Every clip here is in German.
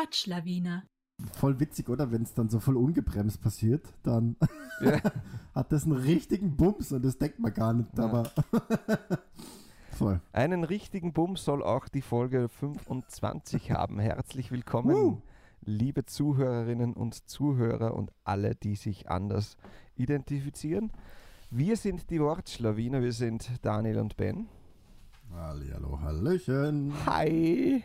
Wortschlawiner. Voll witzig, oder? Wenn es dann so voll ungebremst passiert, dann Ja. hat das einen richtigen Bums und das denkt man gar nicht, Ja. aber voll. Einen richtigen Bums soll auch die Folge 25 haben. Herzlich willkommen, Woo. liebe Zuhörerinnen und Zuhörer und alle, die sich anders identifizieren. Wir sind die Wortschlawiner, wir sind Daniel und Ben. Hallihallo, Hallöchen. Hi!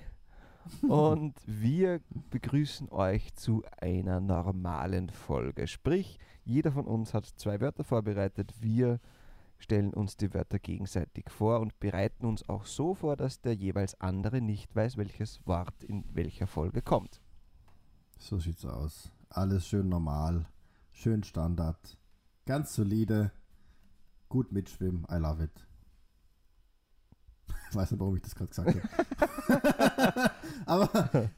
Und wir begrüßen euch zu einer normalen Folge. Sprich, jeder von uns hat zwei Wörter vorbereitet. Wir stellen uns die Wörter gegenseitig vor und bereiten uns auch so vor, dass der jeweils andere nicht weiß, welches Wort in welcher Folge kommt. So sieht's aus. Alles schön normal, schön Standard, ganz solide, gut mitschwimmen. I love it. Ich weiß nicht, warum ich das gerade gesagt habe. Aber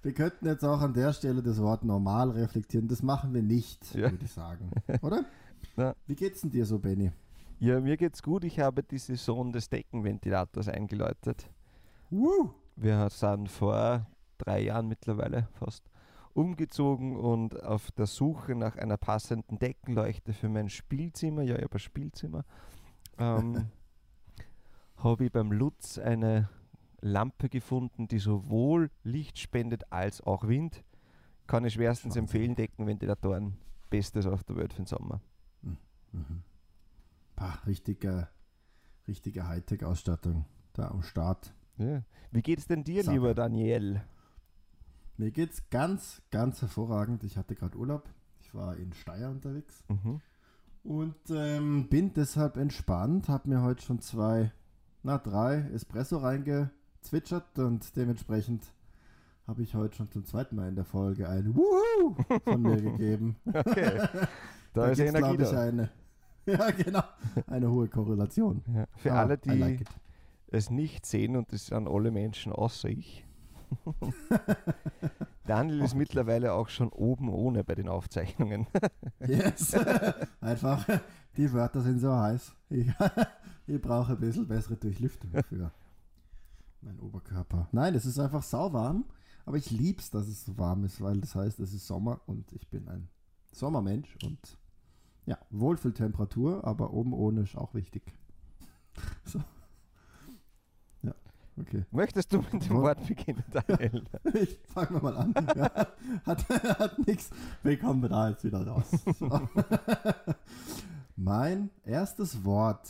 wir könnten jetzt auch an der Stelle das Wort normal reflektieren. Das machen wir nicht, Ja. würde ich sagen. Oder? Ja. Wie geht's denn dir so, Benny? Ja, mir geht's gut. Ich habe die Saison des Deckenventilators eingeläutet. Woo! Wir sind vor drei Jahren mittlerweile fast umgezogen und auf der Suche nach einer passenden Deckenleuchte für mein Spielzimmer, ja, ich habe ein Spielzimmer, ähm, habe ich beim Lutz eine Lampe gefunden, die sowohl Licht spendet als auch Wind. Kann ich schwerstens Wahnsinn. empfehlen, Deckenventilatoren, bestes auf der Welt für den Sommer. Mhm. Pah, richtige, richtige Hightech-Ausstattung da am Start. Ja. Wie geht's denn dir, Sache. lieber Daniel? Mir geht's ganz, ganz hervorragend. Ich hatte gerade Urlaub. Ich war in Steyr unterwegs Mhm. und ähm, bin deshalb entspannt. Habe mir heute schon zwei, na drei Espresso reingezwitschert und dementsprechend habe ich heute schon zum zweiten Mal in der Folge ein Wuhu von mir gegeben. Okay. Da, ist gibt's, Energie ich, da. eine, ja genau, eine hohe Korrelation. Ja. Für Ah, alle, die like es nicht sehen, und das sind alle Menschen außer ich. Daniel ist mittlerweile auch schon oben ohne bei den Aufzeichnungen. Yes. Einfach, die Wörter sind so heiß. Ich, ich brauche ein bisschen bessere Durchlüftung für meinen Oberkörper. Nein, es ist einfach sauwarm, aber ich liebe es, dass es so warm ist, weil das heißt, es ist Sommer und ich bin ein Sommermensch und ja, Wohlfühltemperatur, aber oben ohne ist auch wichtig. So. Okay. Möchtest du mit dem Wo- Wort beginnen, Daniel? Ich fange mal an. Ja, hat hat nichts. Wir kommen da jetzt wieder raus. So. Mein erstes Wort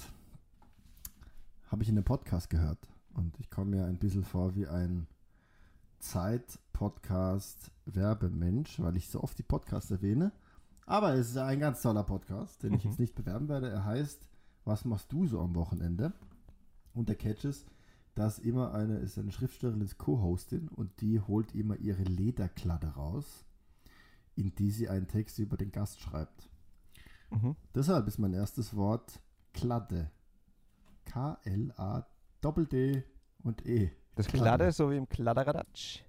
habe ich in einem Podcast gehört. Und ich komme mir ein bisschen vor wie ein Zeit-Podcast-Werbemensch, weil ich so oft die Podcasts erwähne. Aber es ist ein ganz toller Podcast, den ich Mhm. jetzt nicht bewerben werde. Er heißt Was machst du so am Wochenende? Und der Catch ist, dass immer eine, ist eine Schriftstellerin, ist Co-Hostin und die holt immer ihre Lederkladde raus, in die sie einen Text über den Gast schreibt. Mhm. Deshalb ist mein erstes Wort Kladde. K-L-A-D-D und E. Das Kladde, so wie im Kladderadatsch.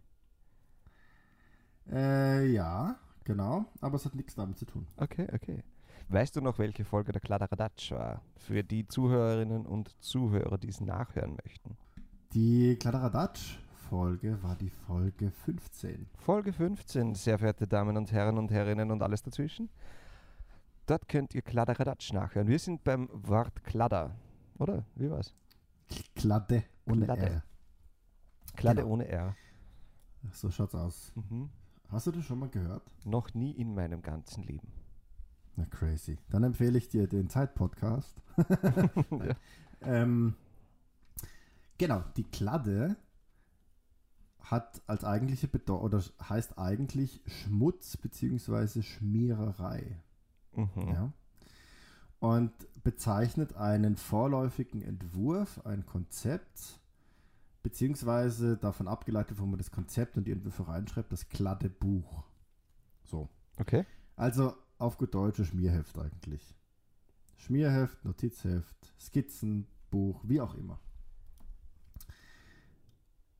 Äh, ja, genau, aber es hat nichts damit zu tun. Okay, okay. Weißt du noch, welche Folge der Kladderadatsch war? Für die Zuhörerinnen und Zuhörer, die es nachhören möchten. Die Kladderadatsch-Folge war die Folge 15. Folge 15, sehr verehrte Damen und Herren und Herrinnen und alles dazwischen. Dort könnt ihr Kladderadatsch nachhören. Wir sind beim Wort Kladder, oder? Wie war's? Kladde ohne Kladde. R. Kladde Genau. ohne R. So schaut's aus. Mhm. Hast du das schon mal gehört? Noch nie in meinem ganzen Leben. Na crazy. Dann empfehle ich dir den Zeit-Podcast. Nein. ähm, genau, die Kladde hat als eigentliche Bedeutung oder heißt eigentlich Schmutz bzw. Schmiererei. Mhm. Ja? Und bezeichnet einen vorläufigen Entwurf, ein Konzept, beziehungsweise davon abgeleitet, wo man das Konzept und die Entwürfe reinschreibt, das glatte Buch. So. Okay. Also auf gut Deutsch Schmierheft eigentlich. Schmierheft, Notizheft, Skizzenbuch, wie auch immer.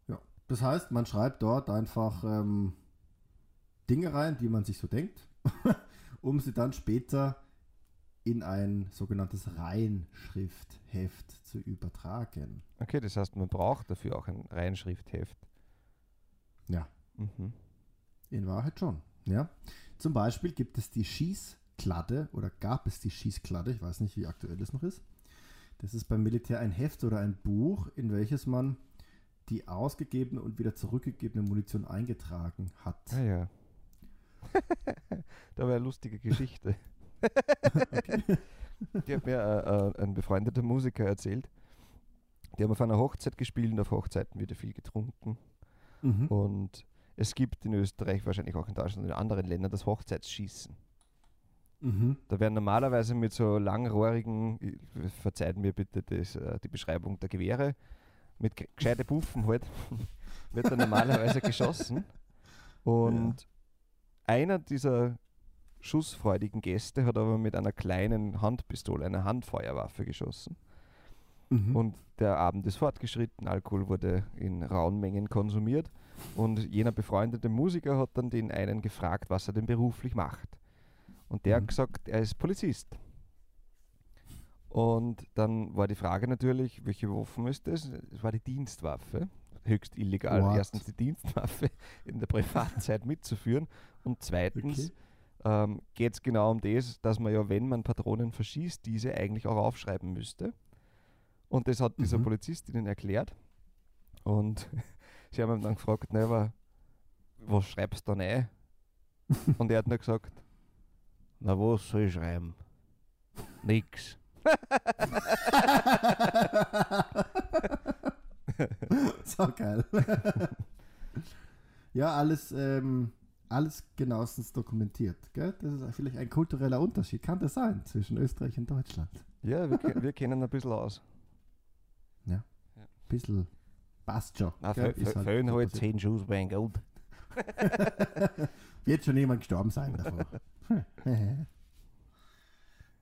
Ja, das heißt, man schreibt dort einfach ähm, Dinge rein, die man sich so denkt, um sie dann später in ein sogenanntes Reinschriftheft zu übertragen. Okay, das heißt, man braucht dafür auch ein Reinschriftheft. Ja, Mhm. In Wahrheit schon, ja. Zum Beispiel gibt es die Schießkladde oder gab es die Schießkladde, ich weiß nicht, wie aktuell das noch ist. Das ist beim Militär ein Heft oder ein Buch, in welches man die ausgegebene und wieder zurückgegebene Munition eingetragen hat. Ah ja. da war eine lustige Geschichte. Die hat mir äh, äh, ein befreundeter Musiker erzählt. Die haben auf einer Hochzeit gespielt und auf Hochzeiten wird viel getrunken. Mhm. Und es gibt in Österreich, wahrscheinlich auch in Deutschland und in anderen Ländern, das Hochzeitsschießen. Mhm. Da werden normalerweise mit so langrohrigen, äh, verzeiht mir bitte das, äh, die Beschreibung der Gewehre, mit ge- gescheite Puffen halt, wird dann normalerweise geschossen. Und einer dieser schussfreudigen Gäste hat aber mit einer kleinen Handpistole, einer Handfeuerwaffe geschossen. Mhm. Und der Abend ist fortgeschritten, Alkohol wurde in rauen Mengen konsumiert und jener befreundete Musiker hat dann den einen gefragt, was er denn beruflich macht. Und der Mhm. hat gesagt, er ist Polizist. Und dann war die Frage natürlich, welche Waffen ist das? Es war die Dienstwaffe. Höchst illegal, What? erstens die Dienstwaffe in der Privatzeit mitzuführen und zweitens ähm, geht es genau um das, dass man ja, wenn man Patronen verschießt, diese eigentlich auch aufschreiben müsste. Und das hat dieser Mhm. Polizist ihnen erklärt. Und sie haben ihn dann gefragt, ne, aber was schreibst du da rein? Und er hat nur gesagt, na was soll ich schreiben? Nix. So geil. ja, alles, ähm, alles genauestens dokumentiert. Gell? Das ist vielleicht ein kultureller Unterschied. Kann das sein zwischen Österreich und Deutschland? Ja, wir, wir kennen ein bisschen aus. Bisschen passt schon. Na, gell? Ist halt passiert. zehn Schuss beim Gold. Wird schon jemand gestorben sein davor.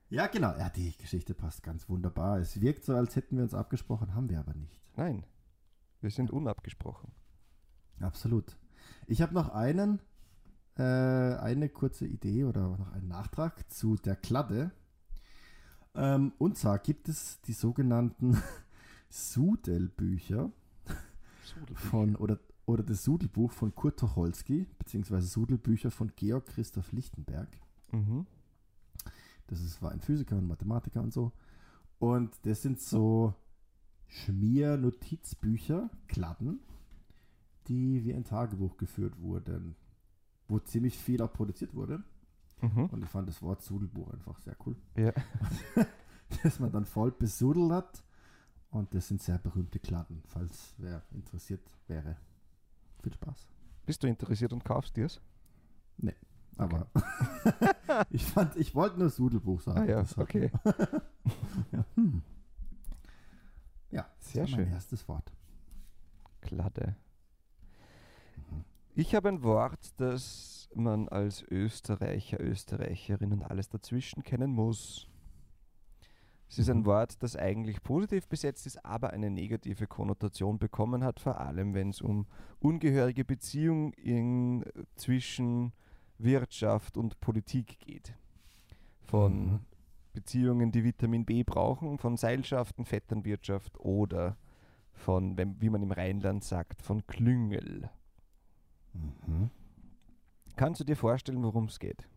ja, genau. Ja, die Geschichte passt ganz wunderbar. Es wirkt so, als hätten wir uns abgesprochen, haben wir aber nicht. Nein, wir sind unabgesprochen. Absolut. Ich habe noch einen, äh, eine kurze Idee oder noch einen Nachtrag zu der Kladde. Ähm, und zwar gibt es die sogenannten Sudelbücher von oder, oder das Sudelbuch von Kurt Tucholsky, beziehungsweise Sudelbücher von Georg Christoph Lichtenberg. Mhm. Das ist, war ein Physiker und Mathematiker und so. Und das sind so Schmier-Notizbücher, Kladden, die wie ein Tagebuch geführt wurden, wo ziemlich viel auch produziert wurde. Mhm. Und ich fand das Wort Sudelbuch einfach sehr cool. Ja. Dass man dann voll besudelt hat. Und das sind sehr berühmte Kladden, falls wer interessiert wäre. Viel Spaß. Bist du interessiert und kaufst dir's? Aber ich fand, ich wollte nur Sudelbuch sagen. Ah ja, okay. ja, hm. ja Sehr das war mein schön. erstes Wort. Kladde. Mhm. Ich habe ein Wort, das man als Österreicher, Österreicherin und alles dazwischen kennen muss. Es ist ein Mhm. Wort, das eigentlich positiv besetzt ist, aber eine negative Konnotation bekommen hat, vor allem wenn es um ungehörige Beziehungen zwischen Wirtschaft und Politik geht. Von Mhm. Beziehungen, die Vitamin B brauchen, von Seilschaften, Vetternwirtschaft oder von, wie man im Rheinland sagt, von Klüngel. Mhm. Kannst du dir vorstellen, worum es geht?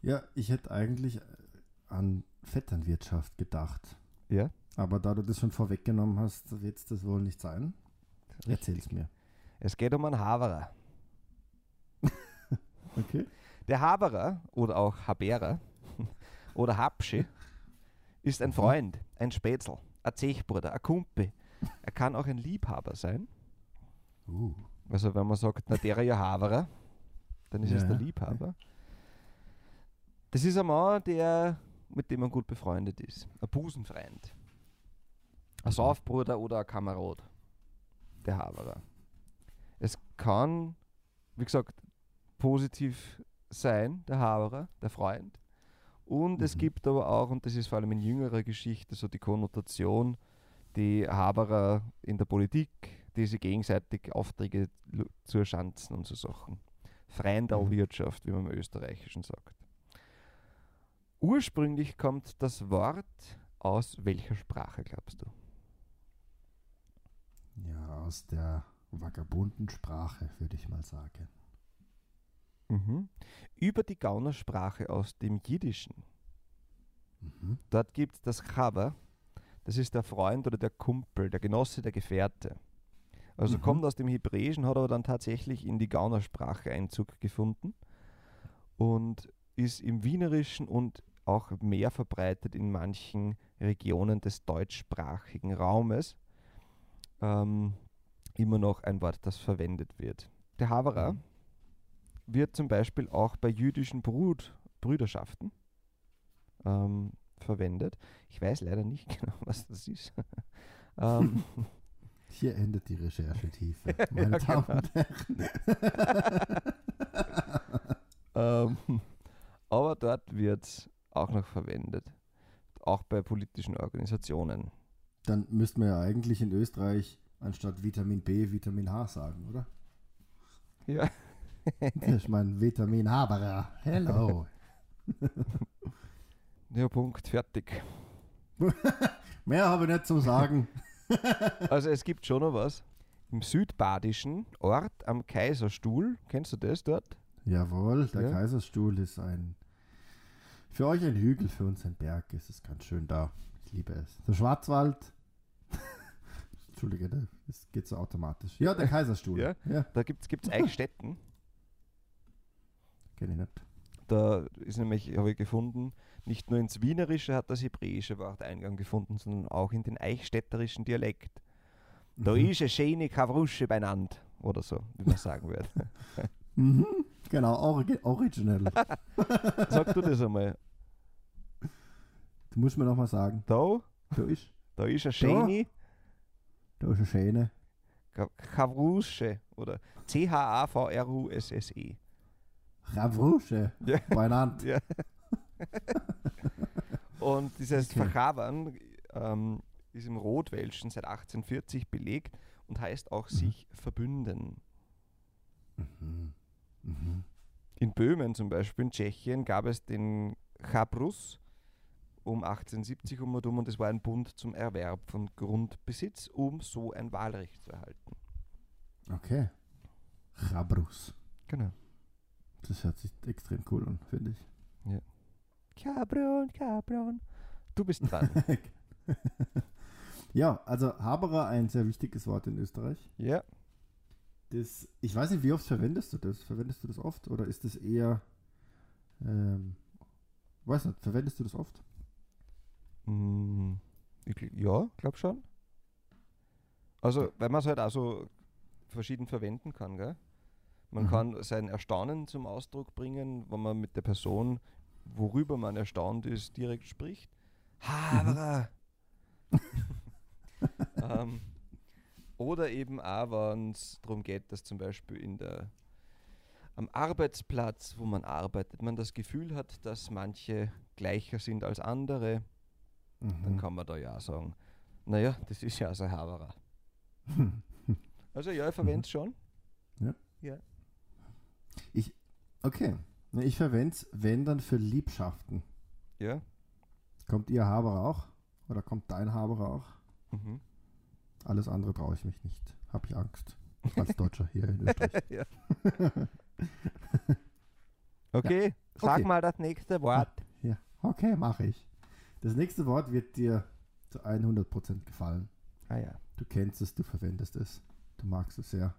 Ja, ich hätte eigentlich äh, an Vetternwirtschaft gedacht. Ja? Aber da du das schon vorweggenommen hast, wird es das wohl nicht sein. Erzähl's mir. Es geht um einen Haberer. Okay. Der Haberer oder auch Haberer oder Habschi ist ein Mhm. Freund, ein Spätzl, ein Zechbruder, ein Kumpel. Er kann auch ein Liebhaber sein. Uh. Also wenn man sagt, na der ja Haberer, dann ist es Ja, der ja. Liebhaber. Das ist ein Mann, der, mit dem man gut befreundet ist. Ein Busenfreund. Ein Mhm. Saufbruder oder ein Kamerad. Der Haberer. Es kann, wie gesagt, positiv sein, der Haberer, der Freund. Und es Mhm. gibt aber auch, und das ist vor allem in jüngerer Geschichte so die Konnotation, die Haberer in der Politik, die sich gegenseitig Aufträge lu- zuschanzen und so Sachen. Freundalwirtschaft, wie man im Österreichischen sagt. Ursprünglich kommt das Wort aus welcher Sprache, glaubst du? Ja, aus der vagabunden Sprache, würde ich mal sagen. Mhm. Über die Gaunersprache aus dem Jiddischen. Mhm. Dort gibt es das Chaber. Das ist der Freund oder der Kumpel, der Genosse, der Gefährte. Also Mhm. kommt aus dem Hebräischen, hat aber dann tatsächlich in die Gaunersprache Einzug gefunden und ist im Wienerischen und auch mehr verbreitet in manchen Regionen des deutschsprachigen Raumes. Ähm, immer noch ein Wort, das verwendet wird. Der Haverer Mhm. Wird zum Beispiel auch bei jüdischen Brut Brüderschaften ähm, verwendet. Ich weiß leider nicht genau, was das ist. ähm, Hier endet die Recherchetiefe, meine Ja, Damen genau. und Herren. ähm, aber dort wird es auch noch verwendet. Auch bei politischen Organisationen. Dann müssten wir ja eigentlich in Österreich anstatt Vitamin B Vitamin H sagen, oder? Ja. Ich meine Vitamin Haberer. Hello. Ja, Punkt, fertig. Mehr habe ich nicht zum Sagen. Also es gibt schon noch was. Im südbadischen Ort am Kaiserstuhl, kennst du das dort? Jawohl, der Ja. Kaiserstuhl ist ein für euch ein Hügel, für uns ein Berg. Es ist ganz schön da. Ich liebe es. Der Schwarzwald. Entschuldige, es geht so automatisch. Ja, der Kaiserstuhl. Ja. ja Da gibt es Eichstätten. Kenne ich nicht. Da ist nämlich, habe ich gefunden, nicht nur ins Wienerische hat das hebräische Wort Eingang gefunden, sondern auch in den eichstätterischen Dialekt. Da Mhm. ist eine schöne Kavrusche beieinander. Oder so, wie man sagen wird. Mhm. Genau, origi original. Sag du das einmal. Du musst mir nochmal sagen. Da, Da ist, da ist eine schöne da ist eine Schäne. Ka- Kavrusche oder C-H-A-V-R-U-S-S-E. Ravruche. Ja. Beieinander. Ja. Und dieses Okay. Verchavern ähm, ist im Rotwelschen seit 1840 belegt und heißt auch Mhm. sich verbünden. Mhm. Mhm. In Böhmen zum Beispiel, in Tschechien, gab es den Chabrus um 1870 um und um und es war ein Bund zum Erwerb von Grundbesitz, um so ein Wahlrecht zu erhalten. Okay. Chabrus. Genau. Das hört sich extrem cool an, finde ich. Cabron, Cabron. Du bist dran. Ja, also Haberer, ein sehr wichtiges Wort in Österreich. ja. Das, ich weiß nicht, wie oft verwendest du das? Verwendest du das oft oder ist das eher, ähm, weiß nicht, verwendest du das oft? Mm, ich, ja, glaube schon. Also, weil man es halt auch so verschieden verwenden kann, gell? Man Mhm. kann sein Erstaunen zum Ausdruck bringen, wenn man mit der Person, worüber man erstaunt ist, direkt spricht. Haberer! ähm, oder eben auch, wenn es darum geht, dass zum Beispiel in der, am Arbeitsplatz, wo man arbeitet, man das Gefühl hat, dass manche gleicher sind als andere, dann Mhm. kann man da ja auch sagen, naja, das ist ja also Haberer. Also ja, ich verwende es schon. Okay. Ne, Ich verwende es, wenn dann für Liebschaften. Ja. Kommt ihr Haberer auch? Oder kommt dein Haberer auch? Mhm. Alles andere traue ich mich nicht. Habe ich Angst. Als Deutscher hier in Österreich. ja. Okay, sag Okay. mal das nächste Wort. Ja, okay, mache ich. Das nächste Wort wird dir zu 100% gefallen. Ah ja. Du kennst es, du verwendest es. Du magst es sehr.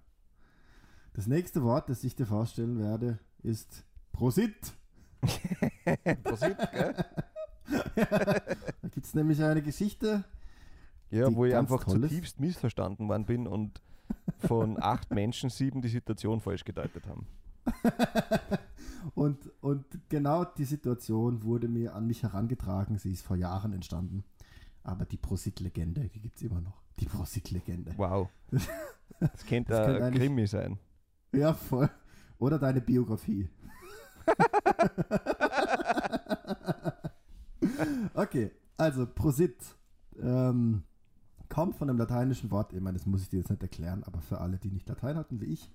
Das nächste Wort, das ich dir vorstellen werde, ist Prosit. Prosit, gell? Da gibt es nämlich eine Geschichte. Ja, wo ich einfach zutiefst missverstanden worden bin und von acht Menschen sieben die Situation falsch gedeutet haben. Und, und genau die Situation wurde mir an mich herangetragen. Sie ist vor Jahren entstanden. Aber die Prosit-Legende, die gibt es immer noch. Die Prosit-Legende. Wow. Das könnte Das ein Krimi sein. Ja, voll. Oder deine Biografie. okay, also Prosit ähm, kommt von dem lateinischen Wort, ich meine, das muss ich dir jetzt nicht erklären, aber für alle, die nicht Latein hatten wie ich,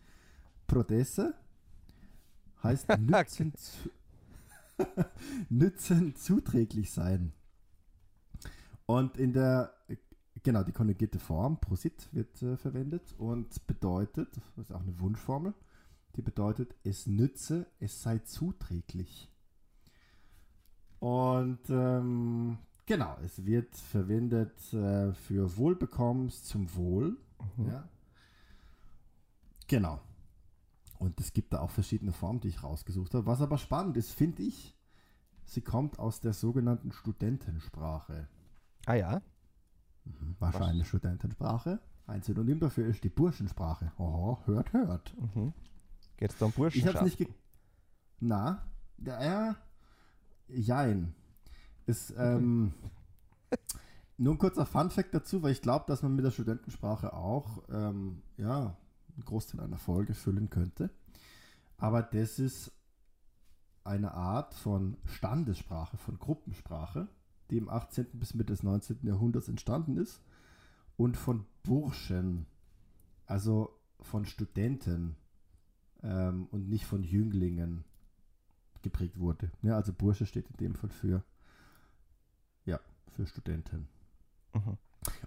Prodesse heißt nützen, zu, nützen zuträglich sein. Und in der genau, die konjugierte Form Prosit wird äh, verwendet und bedeutet, das ist auch eine Wunschformel, die bedeutet, es nütze, es sei zuträglich. Und ähm, genau, es wird verwendet äh, für Wohlbekommens zum Wohl. Mhm. Ja. Genau. Und es gibt da auch verschiedene Formen, die ich rausgesucht habe. Was aber spannend ist, finde ich, sie kommt aus der sogenannten Studentensprache. Ah ja. Mhm. Wahrscheinlich Studentensprache. Ein Synonym dafür ist die Burschensprache. Oh, hört, hört. Mhm. Geht es da um Ich habe Burschenschaft? es nicht ge Na, ja, ja, jein. Ist, ähm, nur ein kurzer Funfact dazu, weil ich glaube, dass man mit der Studentensprache auch, ähm, ja, einen Großteil einer Folge füllen könnte. Aber das ist eine Art von Standessprache, von Gruppensprache, die im 18. bis Mitte des 19. Jahrhunderts entstanden ist und von Burschen, also von Studenten ähm, und nicht von Jünglingen geprägt wurde. Ja, also Bursche steht in dem Fall für, ja, für Studenten. Mhm.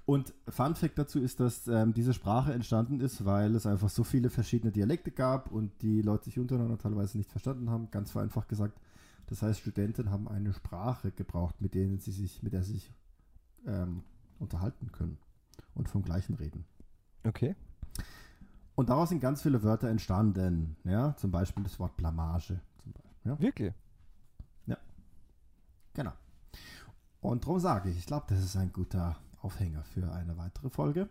Und Fun Fact dazu ist, dass ähm, diese Sprache entstanden ist, weil es einfach so viele verschiedene Dialekte gab und die Leute sich untereinander teilweise nicht verstanden haben. Ganz vereinfacht gesagt. Das heißt, Studenten haben eine Sprache gebraucht, mit denen sie sich, mit der sie sich ähm, unterhalten können und vom Gleichen reden. Okay. Und daraus sind ganz viele Wörter entstanden. Ja, zum Beispiel das Wort Blamage. Beispiel, ja? Wirklich? Genau. Und darum sage ich, ich glaube, das ist ein guter Aufhänger für eine weitere Folge.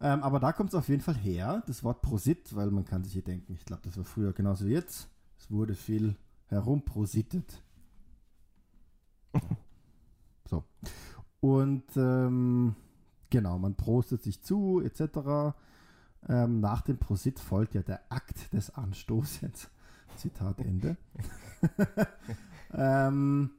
Ähm, aber da kommt es auf jeden Fall her, das Wort Prosit, weil man kann sich hier denken, ich glaube, das war früher genauso wie jetzt. Es wurde viel herumprosittet. so. Und ähm, genau, man prostet sich zu, etc. Ähm, nach dem Prosit folgt ja der Akt des Anstoßens. Zitat Ende. ähm,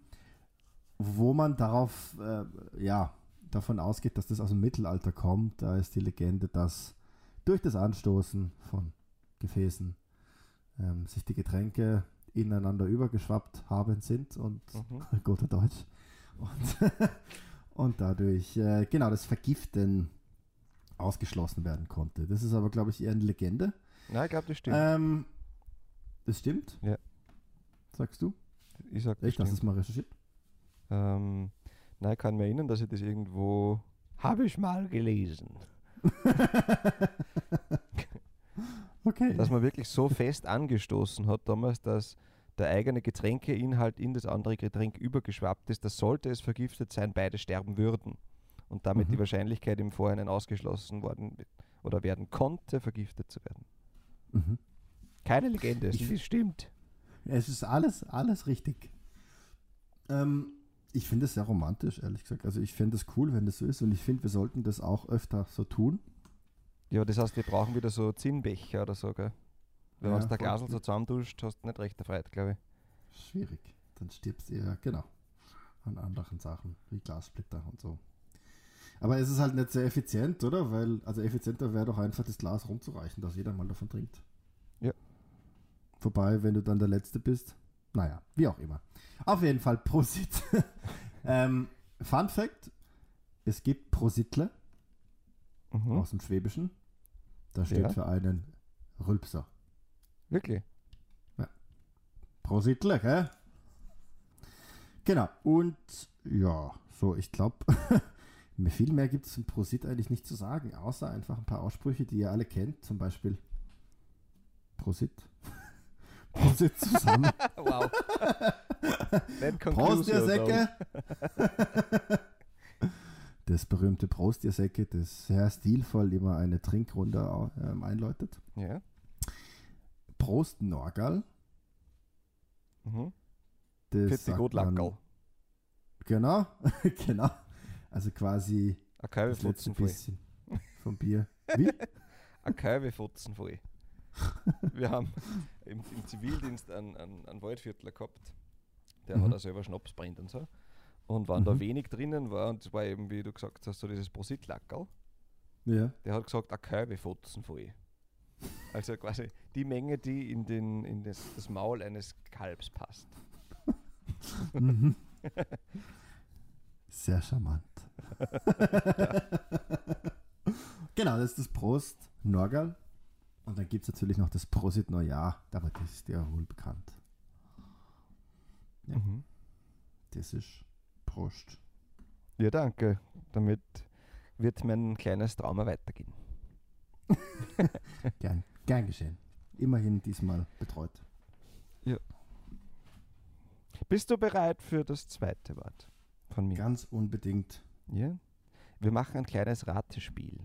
wo man darauf, äh, ja, davon ausgeht, dass das aus dem Mittelalter kommt. Da ist die Legende, dass durch das Anstoßen von Gefäßen ähm, sich die Getränke ineinander übergeschwappt haben sind und Mhm. guter Deutsch. Und, und dadurch, äh, genau, das Vergiften ausgeschlossen werden konnte. Das ist aber, glaube ich, eher eine Legende. Nein, ich glaube, das stimmt. Ähm, das stimmt? Ja. Sagst du? ich sag, das Echt? Hast du stimmt. es mal recherchiert? Ähm, nein, ich kann mir erinnern, dass ich das irgendwo. Habe ich mal gelesen. okay. Dass man wirklich so fest angestoßen hat damals, dass der eigene Getränkeinhalt in das andere Getränk übergeschwappt ist, dass sollte es vergiftet sein, beide sterben würden. Und damit Mhm. die Wahrscheinlichkeit im Vorhinein ausgeschlossen worden oder werden konnte, vergiftet zu werden. mhm. Keine Legende, es Ich- stimmt. Es ist alles, alles richtig. Ähm, ich finde es sehr romantisch, ehrlich gesagt. Also ich finde es cool, wenn das so ist und ich finde, wir sollten das auch öfter so tun. Ja, das heißt, wir brauchen wieder so Zinnbecher oder so, gell? Wenn Ja, man der. Glasel so zusammenduscht, hast du nicht recht erfreut, glaube ich. Schwierig. Dann stirbst du ja, genau, an anderen Sachen, wie Glassplitter und so. Aber es ist halt nicht sehr effizient, oder? Weil, also effizienter wäre doch einfach, das Glas rumzureichen, dass jeder mal davon trinkt. Ja. Wobei, wenn du dann der Letzte bist, naja, wie auch immer. Auf jeden Fall Prosit. ähm, Fun Fact: Es gibt Prositle Mhm. aus dem Schwäbischen. Das steht Ja. für einen Rülpser. Wirklich? Prositle, gell? Genau. Und ja, so, ich glaube, viel mehr gibt es zum Prosit eigentlich nicht zu sagen, außer einfach ein paar Aussprüche, die ihr alle kennt. Zum Beispiel Prosit. Prosit zusammen. wow. Prost, ihr Säcke! Das berühmte Prost, ihr Säcke, das sehr stilvoll immer eine Trinkrunde ähm, einläutet. Ja. Prost, Norgal. Mhm. Das gut, Lackerl. Genau, genau. Also quasi Kalbe das letzte voll. bisschen vom Bier. Wie? Ein Kalbe futzen voll. Wir haben im, im Zivildienst einen, einen, einen Waldviertler gehabt, der Mhm. hat auch selber Schnaps brennt und so. Und wenn da Mhm. wenig drinnen war, und das war eben, wie du gesagt hast, so dieses Prosit-Lackerl, Ja. der hat gesagt, ein Kalbe futzen voll. Also quasi die Menge, die in, den, in das, das Maul eines Kalbs passt. Mhm. Sehr charmant. genau, das ist das Prost Norgal. Und dann gibt es natürlich noch das Prosit Neujahr, aber das ist ja wohl bekannt. Ja. Mhm. Das ist Prost. Ja, danke. Damit wird mein kleines Trauma weitergehen. Gern, gern geschehen. Immerhin diesmal betreut. Bist du bereit für das zweite Wort von mir? Ganz unbedingt. Ja? Wir machen ein kleines Ratespiel.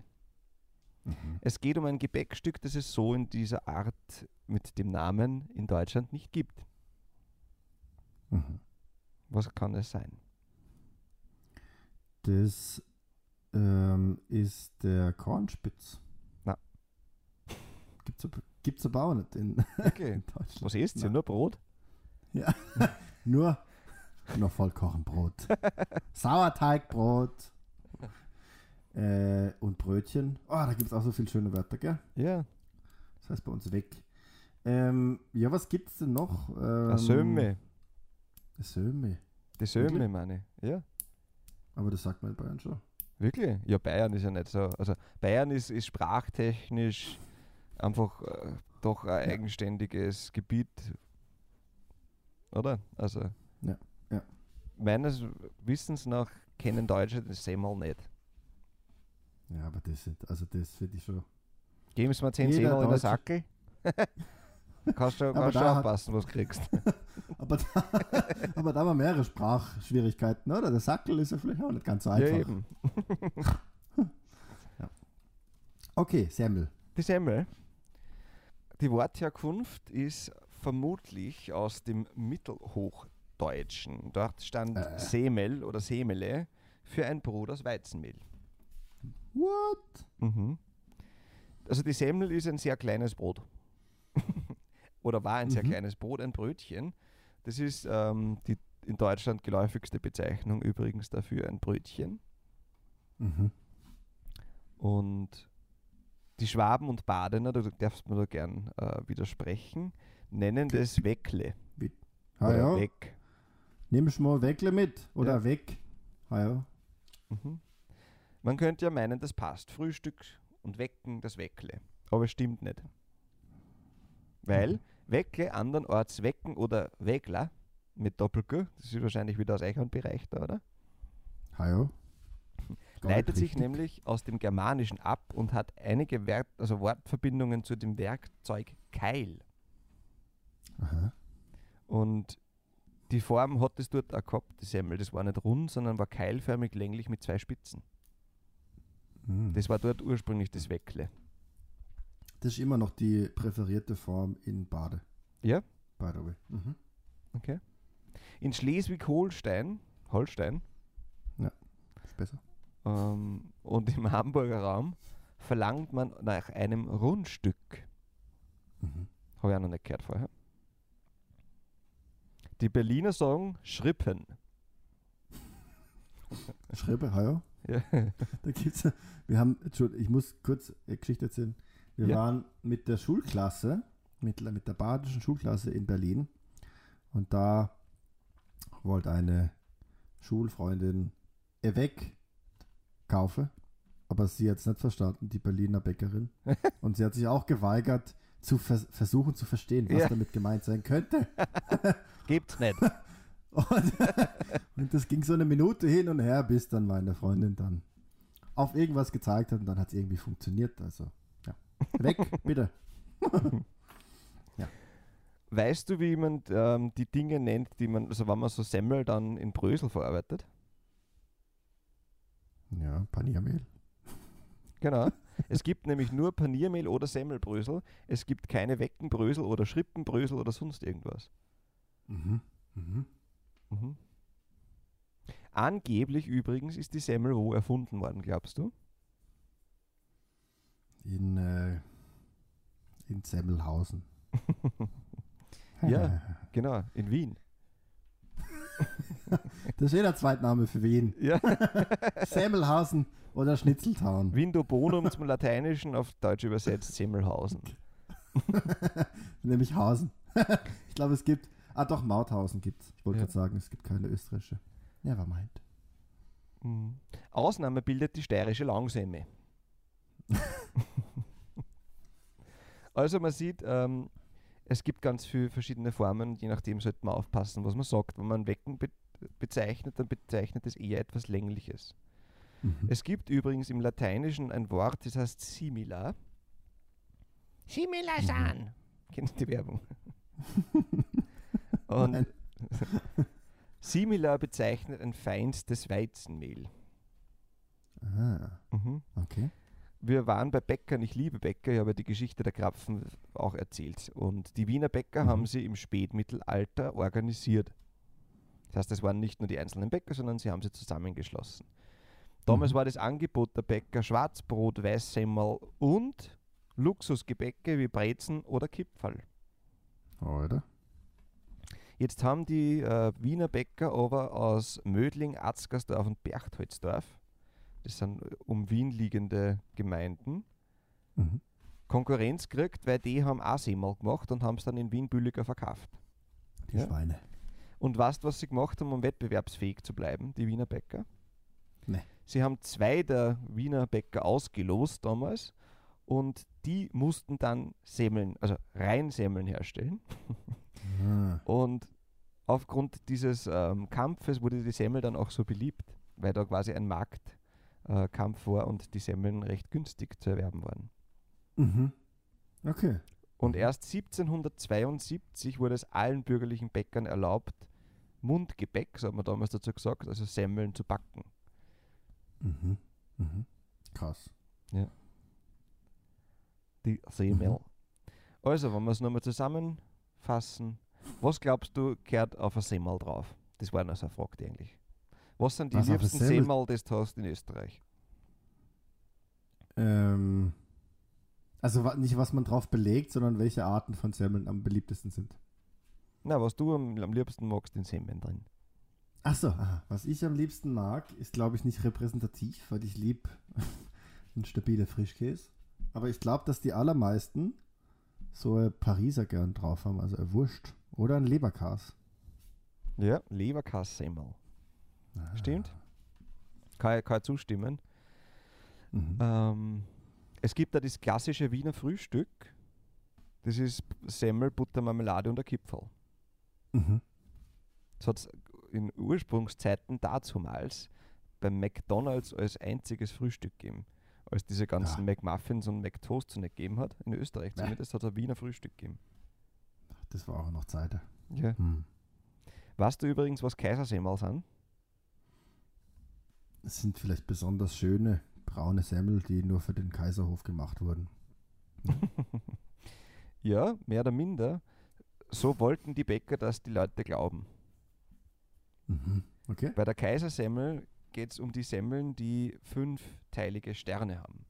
Mhm. Es geht um ein Gebäckstück, das es so in dieser Art mit dem Namen in Deutschland nicht gibt. Mhm. Was kann es sein? Das ähm, ist der Kornspitz. Na. Gibt's aber, gibt's aber auch nicht in Okay. Deutschland. Was isst ihr? Na. Nur Brot? Ja. Nur noch Vollkornbrot. Sauerteigbrot. Äh, und Brötchen. Oh, da gibt es auch so viele schöne Wörter, gell? Ja. Das heißt bei uns weg. Ähm, ja, was gibt's denn noch? Ähm, Söme. Söme. Die Söme, wirklich? meine ich. Ja. Aber das sagt man in Bayern schon. Wirklich? Ja, Bayern ist ja nicht so. Also Bayern ist, ist sprachtechnisch einfach äh, doch ein Ja. eigenständiges Gebiet. Oder? Also. Ja, ja. Meines Wissens nach kennen Deutsche das Semmel nicht. Ja, aber das also das finde ich schon. Geben Sie mir 10 Jeder Semmel in der Sackel. kannst du, kannst du aufpassen, was du kriegst. Aber da, aber da haben wir mehrere Sprachschwierigkeiten, oder? Der Sackel ist ja vielleicht auch nicht ganz so einfach. Ja, eben. Okay, Semmel. Die Semmel. Die Wortherkunft ist vermutlich aus dem Mittelhochdeutschen. Dort stand Äh. Semel oder Semele für ein Brot aus Weizenmehl. What? Mhm. Also die Semmel ist ein sehr kleines Brot. oder war ein sehr Mhm. kleines Brot, ein Brötchen. Das ist ähm, die in Deutschland geläufigste Bezeichnung übrigens dafür, ein Brötchen. Mhm. Und die Schwaben und Badener, da darfst du mir da gern äh, widersprechen, nennen das Weckle. Ah, oder ja. Weg. Nimmst du mal Weckle mit? Oder Ja. weg? Ah, ja. Mhm. Man könnte ja meinen, das passt. Frühstück und Wecken, das Weckle. Aber es stimmt nicht. Weil Mhm. Weckle andernorts Wecken oder Wegler mit Doppel-G, das ist wahrscheinlich wieder aus Eichhornbereich da, oder? Ah, ja. Gar Leitet sich nämlich aus dem Germanischen ab und hat einige Wert, also Wortverbindungen zu dem Werkzeug Keil. Aha. Und die Form hat es dort auch gehabt, die Semmel. Das war nicht rund, sondern war keilförmig länglich mit zwei Spitzen. Hm. Das war dort ursprünglich das Weckle. Das ist immer noch die präferierte Form in Bade. Ja. By the way. Mhm. Okay. In Schleswig-Holstein, Holstein, Ist besser. ähm, und im Hamburger Raum verlangt man nach einem Rundstück. Mhm. Habe ich auch noch nicht gehört vorher. Die Berliner sagen Schrippen. Ah, ja. Ja. Da gibt's, wir haben, Entschuldigung, ich muss kurz eine Geschichte erzählen. Wir Ja. waren mit der Schulklasse, mit, mit der badischen Schulklasse in Berlin und da wollte eine Schulfreundin Avec kaufen, aber sie hat es nicht verstanden, die Berliner Bäckerin. Und sie hat sich auch geweigert, zu vers versuchen zu verstehen, was Ja. damit gemeint sein könnte. Gibt's nicht. Und, und das ging so eine Minute hin und her, bis dann meine Freundin dann auf irgendwas gezeigt hat und dann hat es irgendwie funktioniert. Also. Weg, bitte. Weißt du, wie man ähm, die Dinge nennt, die man, also wenn man so Semmel dann in Brösel verarbeitet? Ja, Paniermehl. Genau. es gibt nämlich nur Paniermehl oder Semmelbrösel. Es gibt keine Weckenbrösel oder Schrippenbrösel oder sonst irgendwas. Mhm. Mhm. Mhm. Angeblich übrigens ist die Semmel wo erfunden worden, glaubst du? In, äh, in Semmelhausen. Ja. Genau, in Wien. Das ist eh der Zweitname für Wien. Ja. Semmelhausen oder Schnitzeltown. Vindobonum zum Lateinischen auf Deutsch übersetzt Semmelhausen. Nämlich Hausen. ich glaube, es gibt. Ah, doch, Mauthausen gibt es. Ich wollte Ja. gerade sagen, es gibt keine österreichische. Ja, war meint. Mhm. Ausnahme bildet die steirische Langsemme. also man sieht, ähm, es gibt ganz viele verschiedene Formen, je nachdem sollte man aufpassen, was man sagt. Wenn man Wecken be bezeichnet, dann bezeichnet es eher etwas Längliches. Mhm. Es gibt übrigens im Lateinischen ein Wort, das heißt simila. Simila san. Kennst du die Werbung? Und simila bezeichnet ein feinstes Weizenmehl. Ah, Mhm. okay. Wir waren bei Bäckern, ich liebe Bäcker, ich habe die Geschichte der Krapfen auch erzählt. Und die Wiener Bäcker Mhm. haben sie im Spätmittelalter organisiert. Das heißt, es waren nicht nur die einzelnen Bäcker, sondern sie haben sie zusammengeschlossen. Damals Mhm. war das Angebot der Bäcker Schwarzbrot, Weißsemmel und Luxusgebäcke wie Brezen oder Kipferl. Oder? Jetzt haben die äh, Wiener Bäcker aber aus Mödling, Atzgersdorf und Berchtoldsdorf, das sind äh, um Wien liegende Gemeinden, Mhm. Konkurrenz gekriegt, weil die haben auch Semmel gemacht und haben es dann in Wien billiger verkauft. Die Ja. Schweine. Und weißt was sie gemacht haben, um wettbewerbsfähig zu bleiben, die Wiener Bäcker? Nee. Sie haben zwei der Wiener Bäcker ausgelost damals und die mussten dann Semmeln, also rein Semmeln herstellen. Ah, Und aufgrund dieses ähm, Kampfes wurde die Semmel dann auch so beliebt, weil da quasi ein Marktkampf äh, Kampf war und die Semmeln recht günstig zu erwerben waren. Mhm. Okay. Und erst 1772 wurde es allen bürgerlichen Bäckern erlaubt, Mundgebäck, so hat man damals dazu gesagt, also Semmeln zu backen. Mhm. Mhm. Krass. Die Semmel. Mhm. Also, wenn wir es nochmal zusammenfassen, was glaubst du, gehört auf ein Semmel drauf? Das war noch so eine Frage eigentlich. Was sind die ein liebsten Semmel- Semmel, das du hast in Österreich? Ähm, also nicht, was man drauf belegt, sondern welche Arten von Semmeln am beliebtesten sind. Na, was du am, am liebsten magst in Semmeln drin. Ach so, aha. was ich am liebsten mag, ist glaube ich nicht repräsentativ, weil ich lieb einen stabilen Frischkäse. Aber ich glaube, dass die allermeisten so ein Pariser gern drauf haben, also ein Wurst oder ein Leberkas. Ja, Leberkassemmel. Stimmt? Kann, ich- kann zustimmen. Mhm. Ähm, es gibt da das klassische Wiener Frühstück. Das ist Semmel, Butter, Marmelade und ein Kipferl. Mhm. Das hat es in Ursprungszeiten dazumals beim McDonalds als einziges Frühstück gegeben. Als diese ganzen Ja. McMuffins und McToasts nicht gegeben hat. In Österreich Ja. zumindest hat es ein Wiener Frühstück gegeben. Das war auch noch Zeit. Ja. Hm. Weißt du übrigens, was Kaisersemmel sind? Es sind vielleicht besonders schöne braune Semmel, die nur für den Kaiserhof gemacht wurden. Ja, mehr oder minder. So wollten die Bäcker, dass die Leute glauben. Mhm. Okay. Bei der Kaisersemmel geht es um die Semmeln, die fünfteilige Sterne haben.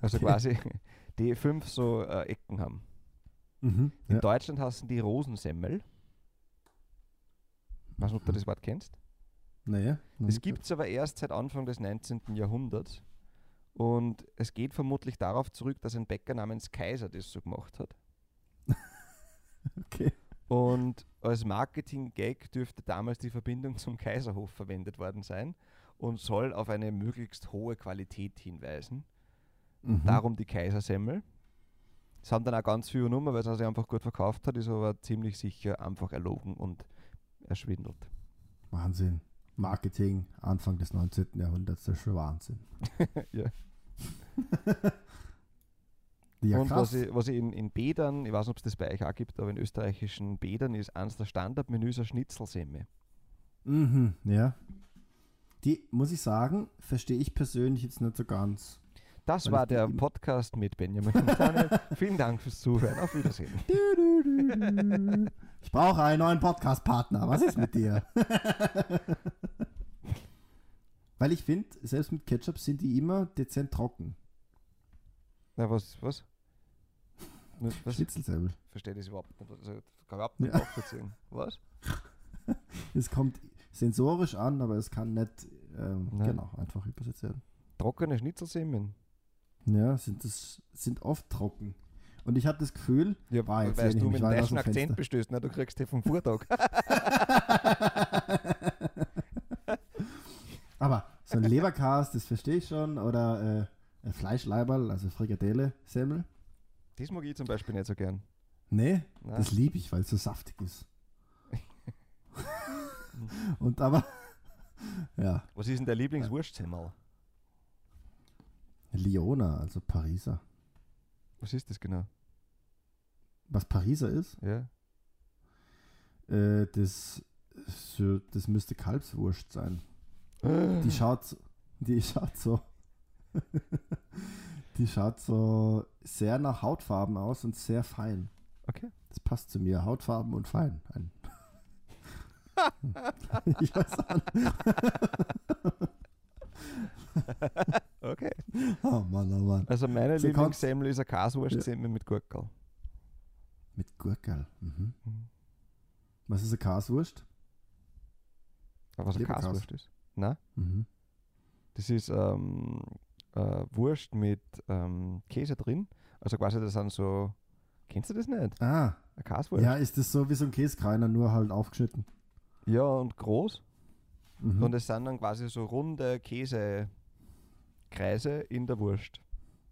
Also Okay. quasi, die fünf so äh, Ecken haben. Mhm. In Ja. Deutschland heißen die Rosensemmel. Weiß nicht, ob du Mhm. das Wort kennst. Naja. Das gibt es aber erst seit Anfang des 19. Jahrhunderts. Und es geht vermutlich darauf zurück, dass ein Bäcker namens Kaiser das so gemacht hat. Okay. Und als Marketing-Gag dürfte damals die Verbindung zum Kaiserhof verwendet worden sein und soll auf eine möglichst hohe Qualität hinweisen. Mhm. Darum die Kaisersemmel. Es haben dann auch ganz viele Nummer, weil es sich einfach gut verkauft hat, ist aber ziemlich sicher einfach erlogen und erschwindelt. Wahnsinn. Marketing Anfang des 19. Jahrhunderts, das ist schon Wahnsinn. Ja. Ja, und was ich, was ich in, in Bädern, ich weiß nicht, ob es das bei euch auch gibt, aber in österreichischen Bädern ist eines der Standardmenüs eine Schnitzelsemme. Mhm, ja. Die, muss ich sagen, verstehe ich persönlich jetzt nicht so ganz. Das Weil war der Podcast mit Benjamin. Vielen Dank fürs Zuhören. Auf Wiedersehen. Ich brauche einen neuen Podcast-Partner. Was ist mit dir? Weil ich finde, selbst mit Ketchup sind die immer dezent trocken. Na, was? Was? Was? Ich verstehe das überhaupt nicht. Also, kann ich überhaupt nicht Ja. nachvollziehen. Was? Es kommt sensorisch an, aber es kann nicht ähm, genau einfach übersetzt werden. Trockene Schnitzelsemmeln. Ja, sind das sind oft trocken. Und ich habe das Gefühl, Ja, War jetzt ich du mit dem deutschen Akzent bestößt, ne? du kriegst die vom Vortag. Aber so ein Leberkas, das verstehe ich schon. Oder äh, ein Fleischleiberl, also Frikadelle, Semmel. Das mag ich zum Beispiel nicht so gern. Nee, Nein. das liebe ich, weil es so saftig ist. Und aber, ja, Was ist denn der Lieblingswurstsemmel? Liona, also Pariser. Was ist das genau? Was Pariser ist, Ja. äh, das, das müsste Kalbswurst sein. Die schaut, so- die schaut so, die schaut so sehr nach Hautfarben aus und sehr fein. Okay. Das passt zu mir, Hautfarben und fein. Ein ich weiß auch nicht. Oh Mann, oh Mann. Also meine So Lieblingssemmel ist eine Kaswurstsemmel mit Gurkel. Mit Gurkel. Mhm. Mhm. Was ist eine Kaswurst? Aber was eine. Kaswurst ist? Nein, Mhm. das ist ähm, äh, Wurst mit ähm, Käse drin. Also quasi das sind so, kennst du das nicht? Ah, Eine Kaswurst? ja, ist das so wie so ein Käskreiner, nur halt aufgeschnitten. Ja, und groß. Mhm. Und es sind dann quasi so runde Käsekreise in der Wurst.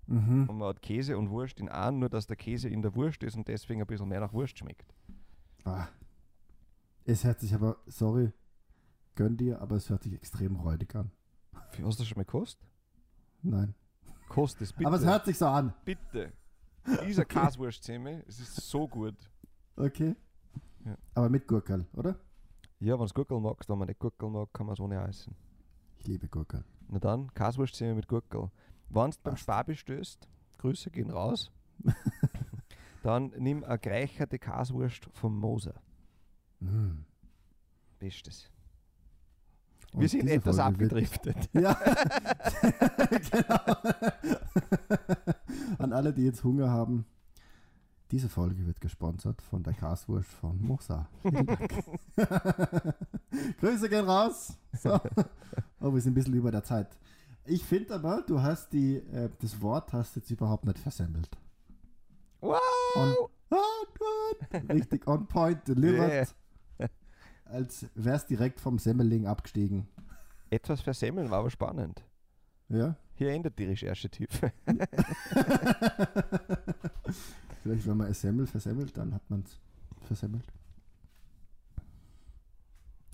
mhm. Und man hat Käse und Wurst in einem, nur dass der Käse in der Wurst ist und deswegen ein bisschen mehr nach Wurst schmeckt. Ah. Es hört sich aber, sorry, gönn dir, aber es hört sich extrem räudig an. Hast du das schon mal gekostet? Nein. Kost es bitte. Aber es hört sich so an. bitte. Dieser Kaswurstsemmel, es ist so gut. Okay. Ja. Aber mit Gurkel, oder? Ja, wenn du Gurkel magst, wenn man nicht Gurkel mag, kann man es ohne essen. Ich liebe Gurkel. Na dann, Kaswurstsemmel mit Gurkel. Wenn du beim Passt. Spar bestößt, Grüße gehen raus, dann nimm eine gereicherte Kaswurst vom Moser. Mm. Bestes. Und Wir sind etwas Folge abgedriftet. Ja, genau. An alle, die jetzt Hunger haben, diese Folge wird gesponsert von der Kaswurst von Mosa. Vielen Dank. Grüße gehen raus. So. Oh, wir sind ein bisschen über der Zeit. Ich finde aber, du hast die, äh, das Wort hast jetzt überhaupt nicht versemmelt. Wow! On, on, on, richtig on point delivered. Als wär's direkt vom Semmeling abgestiegen. Etwas versemmeln war aber spannend. Ja? Hier endet die Recherchetiefe. Vielleicht, wenn man es Semmel versemmelt, dann hat man es versemmelt.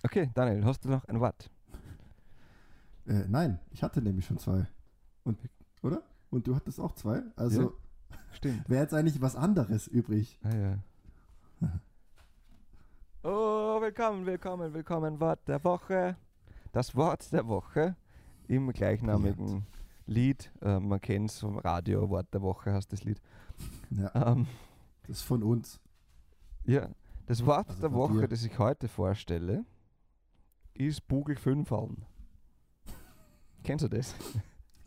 Okay, Daniel, hast du noch ein Wort? Äh, nein, ich hatte nämlich schon zwei. Und, oder? Und du hattest auch zwei. Also Stimmt. wäre jetzt eigentlich was anderes übrig. Ah, ja. Oh, willkommen, willkommen, willkommen. Wort der Woche. Das Wort der Woche im gleichnamigen Lied. Äh, man kennt es vom Radio, Wort der Woche heißt das Lied. Ja, Ähm, das ist von uns. ja, das Wort Also der Woche, dir. das ich heute vorstelle, ist Bugel 5 Kennst du das?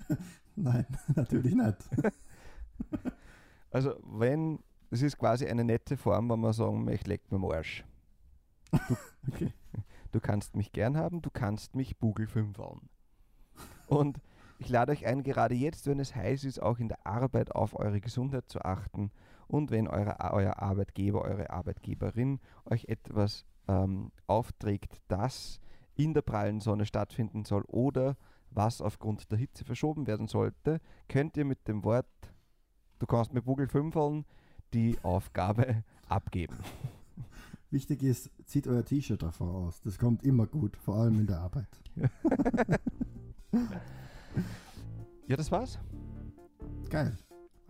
Nein, natürlich nicht. Also, wenn, das ist quasi eine nette Form, wenn man sagen möchte, leck mir am Arsch. Du, Okay. du kannst mich gern haben, du kannst mich Bugel 5 Und ich lade euch ein, gerade jetzt, wenn es heiß ist, auch in der Arbeit auf eure Gesundheit zu achten und wenn eure, euer Arbeitgeber, eure Arbeitgeberin euch etwas ähm, aufträgt, das in der prallen Sonne stattfinden soll oder was aufgrund der Hitze verschoben werden sollte, könnt ihr mit dem Wort, du kannst mit Bugel 5 die Aufgabe abgeben. Wichtig ist, zieht euer T-Shirt davor aus. Das kommt immer gut, vor allem in der Arbeit. Ja, das war's. Geil.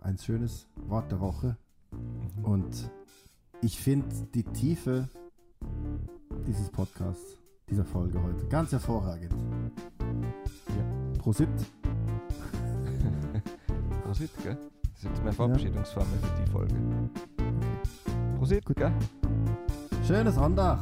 Ein schönes Wort der Woche. Und ich finde die Tiefe dieses Podcasts, dieser Folge heute, ganz hervorragend. Prosit. Prosit, gell? Das ist jetzt meine Verabschiedungsformel für die Folge. Prosit, Gut. gell? Schönes Sonntag.